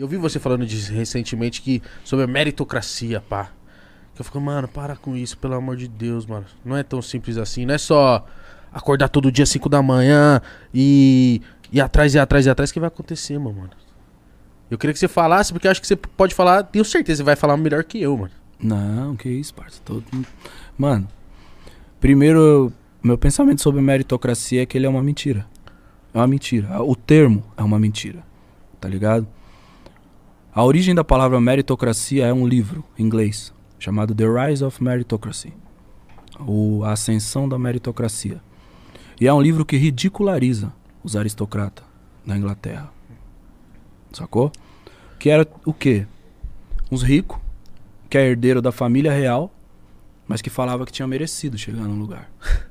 Eu vi você falando disso recentemente que sobre a meritocracia, pá. Que eu fico, mano, para com isso, pelo amor de Deus, mano. Não é tão simples assim. Não é só acordar todo dia 5 da manhã e ir atrás e atrás e atrás que vai acontecer, mano. Eu queria que você falasse, porque acho que você pode falar, tenho certeza você vai falar melhor que eu, mano. Não, que isso, parça. Todo... Mano, primeiro, meu pensamento sobre meritocracia é que ele é uma mentira. É uma mentira. O termo é uma mentira. Tá ligado? A origem da palavra meritocracia é um livro em inglês chamado The Rise of Meritocracy. Ou A Ascensão da Meritocracia. E é um livro que ridiculariza os aristocratas na Inglaterra. Sacou? Que era o quê? Uns ricos, que é herdeiro da família real, mas que falava que tinha merecido chegar num lugar.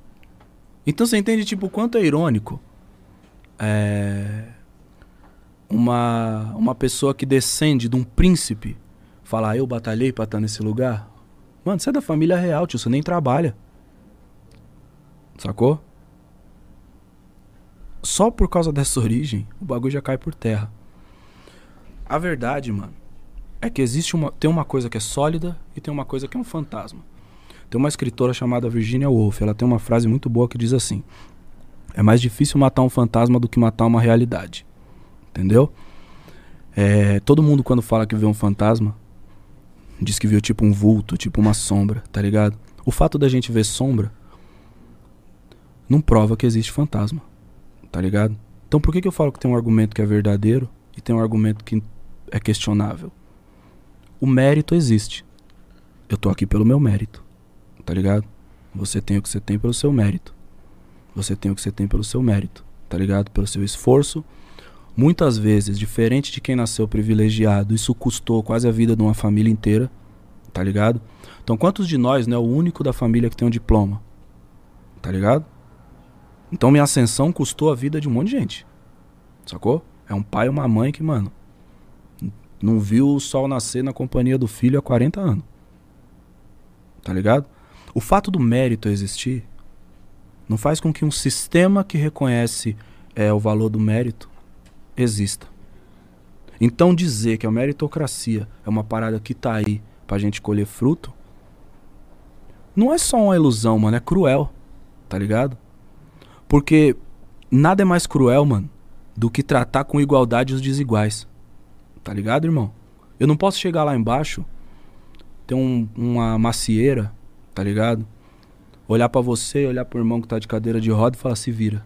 Então você entende, tipo, o quanto é irônico é, uma, uma pessoa que descende de um príncipe falar, eu batalhei pra estar nesse lugar? Mano, você é da família real, tio, você nem trabalha. Sacou? Só por causa dessa origem, o bagulho já cai por terra. A verdade, mano, é que existe uma. Tem uma coisa que é sólida e tem uma coisa que é um fantasma. Tem uma escritora chamada Virginia Woolf, ela tem uma frase muito boa que diz assim: É mais difícil matar um fantasma do que matar uma realidade. Entendeu? É, todo mundo, quando fala que vê um fantasma, diz que viu tipo um vulto, tipo uma sombra, tá ligado? O fato da gente ver sombra não prova que existe fantasma, tá ligado? Então por que, que eu falo que tem um argumento que é verdadeiro e tem um argumento que é questionável. O mérito existe. Eu tô aqui pelo meu mérito. Tá ligado? Você tem o que você tem pelo seu mérito. Você tem o que você tem pelo seu mérito. Tá ligado? Pelo seu esforço. Muitas vezes, diferente de quem nasceu privilegiado, isso custou quase a vida de uma família inteira. Tá ligado? Então, quantos de nós não é o único da família que tem um diploma? Tá ligado? Então, minha ascensão custou a vida de um monte de gente. Sacou? É um pai e uma mãe que, mano, não viu o sol nascer na companhia do filho há 40 anos. Tá ligado? O fato do mérito existir não faz com que um sistema que reconhece é, o valor do mérito exista. Então dizer que a meritocracia é uma parada que tá aí pra gente colher fruto, não é só uma ilusão, mano, é cruel, tá ligado? Porque nada é mais cruel, mano, do que tratar com igualdade os desiguais. Tá ligado, irmão? Eu não posso chegar lá embaixo, ter um, uma macieira, tá ligado? Olhar para você, olhar pro irmão que tá de cadeira de roda e falar, se vira.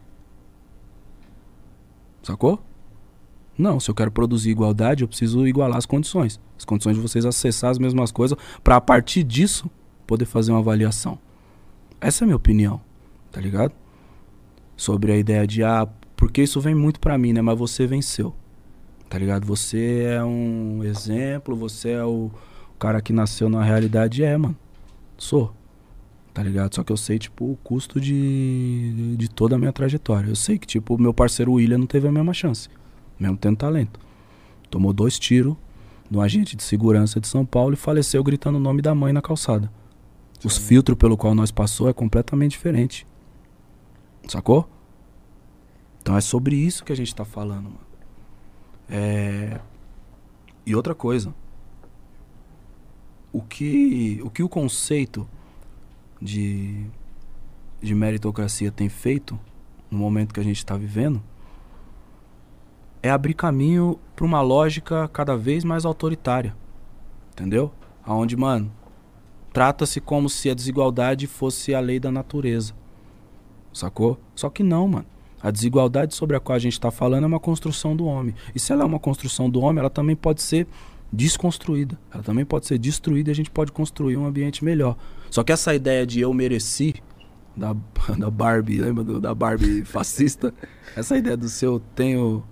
Sacou? Não, se eu quero produzir igualdade, eu preciso igualar as condições. As condições de vocês acessar as mesmas coisas, para a partir disso poder fazer uma avaliação. Essa é a minha opinião, tá ligado? Sobre a ideia de, ah, porque isso vem muito para mim, né? Mas você venceu tá ligado? Você é um exemplo, você é o cara que nasceu na realidade. É, mano. Sou. Tá ligado? Só que eu sei, tipo, o custo de, de toda a minha trajetória. Eu sei que, tipo, meu parceiro William não teve a mesma chance. Mesmo tendo talento. Tomou dois tiros de um agente de segurança de São Paulo e faleceu gritando o nome da mãe na calçada. Sim. Os filtros pelo qual nós passou é completamente diferente. Sacou? Então é sobre isso que a gente tá falando, mano. É... E outra coisa, o que o, que o conceito de, de meritocracia tem feito no momento que a gente está vivendo é abrir caminho para uma lógica cada vez mais autoritária, entendeu? Aonde, mano, trata-se como se a desigualdade fosse a lei da natureza, sacou? Só que não, mano. A desigualdade sobre a qual a gente está falando é uma construção do homem. E se ela é uma construção do homem, ela também pode ser desconstruída. Ela também pode ser destruída e a gente pode construir um ambiente melhor. Só que essa ideia de eu mereci, da, da Barbie, lembra da Barbie fascista? Essa ideia do seu tenho.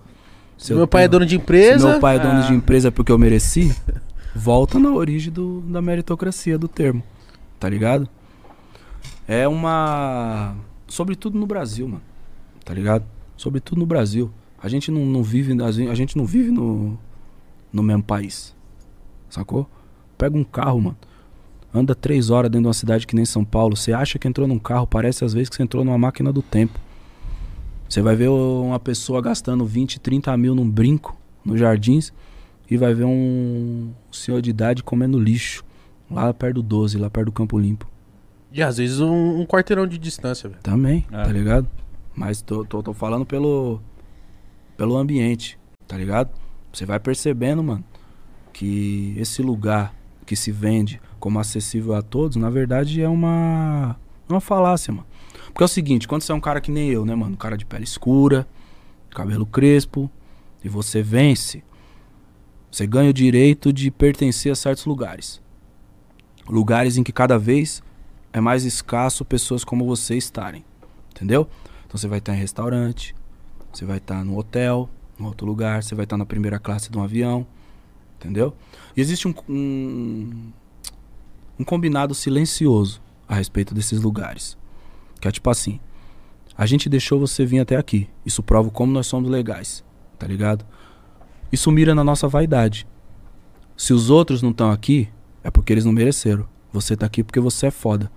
Se meu pai é dono de empresa. meu pai é dono ah. de empresa porque eu mereci, volta na origem do, da meritocracia do termo. Tá ligado? É uma. Sobretudo no Brasil, mano tá ligado? Sobretudo no Brasil. A gente não, não vive, a gente não vive no, no mesmo país. Sacou? Pega um carro, mano. Anda três horas dentro de uma cidade que nem São Paulo. Você acha que entrou num carro, parece às vezes que você entrou numa máquina do tempo. Você vai ver uma pessoa gastando 20, 30 mil num brinco, nos jardins, e vai ver um senhor de idade comendo lixo. Lá perto do 12, lá perto do Campo Limpo. E às vezes um, um quarteirão de distância, velho. Também, É. tá ligado? Mas tô, tô, tô falando pelo, pelo ambiente, tá ligado? Você vai percebendo, mano, que esse lugar que se vende como acessível a todos, na verdade é uma, uma falácia, mano. Porque é o seguinte, quando você é um cara que nem eu, né, mano? Cara de pele escura, cabelo crespo, e você vence, você ganha o direito de pertencer a certos lugares. Lugares em que cada vez é mais escasso pessoas como você estarem. Entendeu? Então você vai estar em restaurante, você vai estar no hotel, em outro lugar, você vai estar na primeira classe de um avião. Entendeu? E existe um, um, um combinado silencioso a respeito desses lugares. Que é tipo assim: a gente deixou você vir até aqui. Isso prova como nós somos legais. Tá ligado? Isso mira na nossa vaidade. Se os outros não estão aqui, é porque eles não mereceram. Você tá aqui porque você é foda.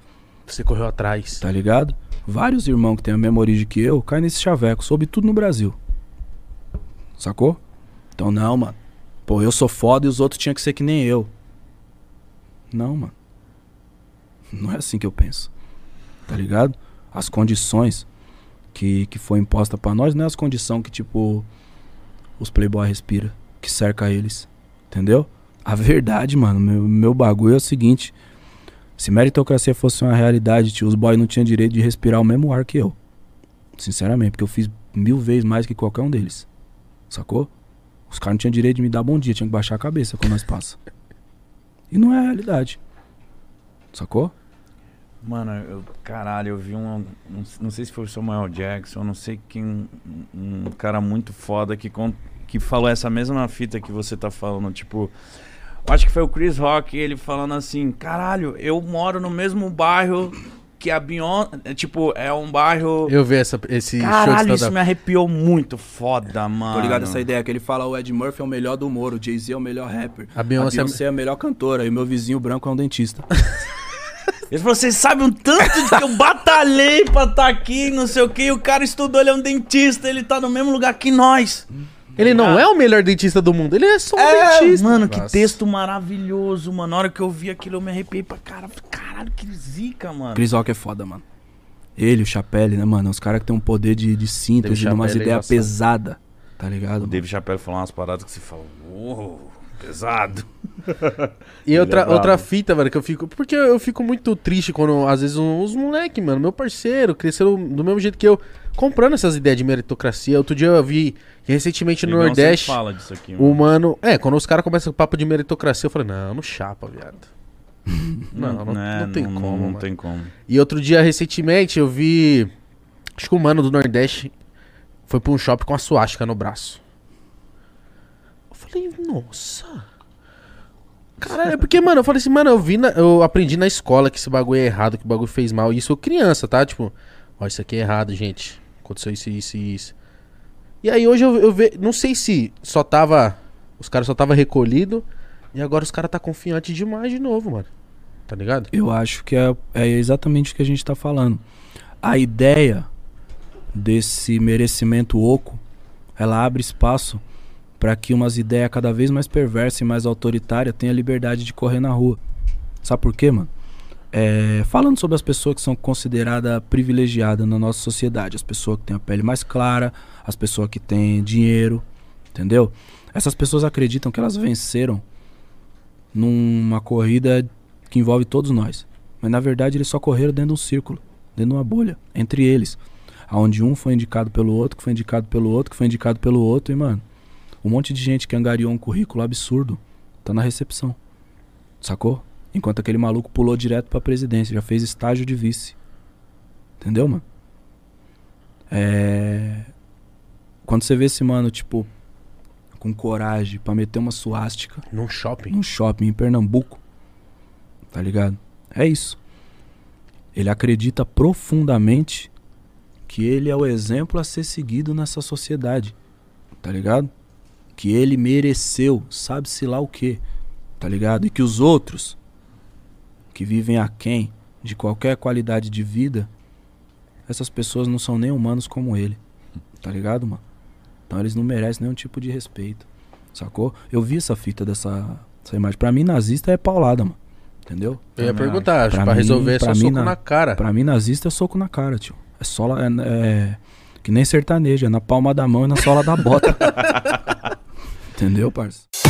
Você correu atrás. Tá ligado? Vários irmãos que têm a mesma origem que eu caem nesse chaveco, soube tudo no Brasil. Sacou? Então não, mano. Pô, eu sou foda e os outros tinham que ser que nem eu. Não, mano. Não é assim que eu penso. Tá ligado? As condições que, que foi imposta pra nós não é as condições que, tipo, os playboy respira, que cerca eles. Entendeu? A verdade, mano, meu, meu bagulho é o seguinte. Se meritocracia fosse uma realidade, tio, os boys não tinham direito de respirar o mesmo ar que eu. Sinceramente, porque eu fiz mil vezes mais que qualquer um deles. Sacou? Os caras não tinham direito de me dar bom dia, tinham que baixar a cabeça quando nós passa. E não é a realidade. Sacou? Mano, eu, caralho, eu vi um, um- Não sei se foi o Samuel Jackson, não sei quem. Um, um cara muito foda que, que falou essa mesma fita que você tá falando. Tipo, acho que foi o Chris Rock, ele falando assim: caralho, eu moro no mesmo bairro que a Beyoncé. Tipo, é um bairro. Eu vi essa, esse Caralho, show de isso me arrepiou muito foda, mano. Tô ligado essa ideia que ele fala o Ed Murphy é o melhor do humor, o Jay-Z é o melhor rapper. A Beyoncé- a Beyoncé é a melhor cantora e o meu vizinho branco é um dentista. Ele falou, vocês sabem um tanto de que eu batalhei pra estar aqui, não sei o que, e o cara estudou, ele é um dentista, ele tá no mesmo lugar que nós. Ele não é o melhor dentista do mundo, ele é só um É, dentista. mano, que Nossa. texto maravilhoso, mano. Na hora que eu vi aquilo, eu me arrepiei pra cara. Caralho, que zica, mano. Chris Rock é foda, mano. Ele, o Chapelle, né, mano? Os caras que tem um poder de, de síntese, de umas é ideias pesadas. Tá ligado? O? David Chappelle falou umas paradas que você fala, uou, pesado. E Ele outra, é outra fita, velho, que eu fico. Porque eu fico muito triste quando, às vezes, uns moleque, mano, meu parceiro, cresceram do mesmo jeito que eu, comprando essas ideias de meritocracia. Outro dia eu vi que recentemente no Nordeste, fala disso aqui, o mano. É, quando os caras começam com papo de meritocracia, eu falei, não, não chapa, viado. Não, não, É, não tem como, Não mano. tem como. E outro dia, recentemente, eu vi. Acho que o mano do Nordeste foi pra um shopping com a suástica no braço. Falei, nossa. Caralho, é porque, mano, eu falei assim, mano, eu vi, na- eu aprendi na escola que esse bagulho é errado, que o bagulho fez mal. Isso eu criança, tá? Tipo, ó, isso aqui é errado, gente. Aconteceu isso, isso e isso. E aí hoje eu, eu ve, não sei se só tava. Os caras só tava recolhido. E agora os caras tá confiante demais de novo, mano. Tá ligado? Eu acho que é, é exatamente o que a gente tá falando. A ideia desse merecimento oco, ela abre espaço para que umas ideias cada vez mais perversas e mais autoritárias tenham liberdade de correr na rua. Sabe por quê, mano? É, falando sobre as pessoas que são consideradas privilegiadas na nossa sociedade, as pessoas que têm a pele mais clara, as pessoas que têm dinheiro, entendeu? Essas pessoas acreditam que elas venceram numa corrida que envolve todos nós. Mas na verdade eles só correram dentro de um círculo, dentro de uma bolha, entre eles. Onde um foi indicado pelo outro, que foi indicado pelo outro, que foi indicado pelo outro, e mano, um monte de gente que angariou um currículo absurdo tá na recepção. Sacou? Enquanto aquele maluco pulou direto pra presidência, já fez estágio de vice. Entendeu, mano? É. Quando você vê esse mano, tipo, com coragem pra meter uma suástica Num shopping. num shopping em Pernambuco. Tá ligado? É isso. Ele acredita profundamente que ele é o exemplo a ser seguido nessa sociedade. Tá ligado? Que ele mereceu, sabe-se lá o que. Tá ligado? E que os outros que vivem aquém de qualquer qualidade de vida, essas pessoas não são nem humanos como ele. Tá ligado, mano? Então eles não merecem nenhum tipo de respeito. Sacou? Eu vi essa fita dessa essa imagem. Pra mim, nazista é paulada, mano. Entendeu? Eu ia Também perguntar, acho, Pra pra, mim- resolver é só pra mim, soco na- na cara. Pra mim, nazista é soco na cara, tio. É sola. É, é que nem sertanejo, é na palma da mão e na sola da bota. Entendeu, parça?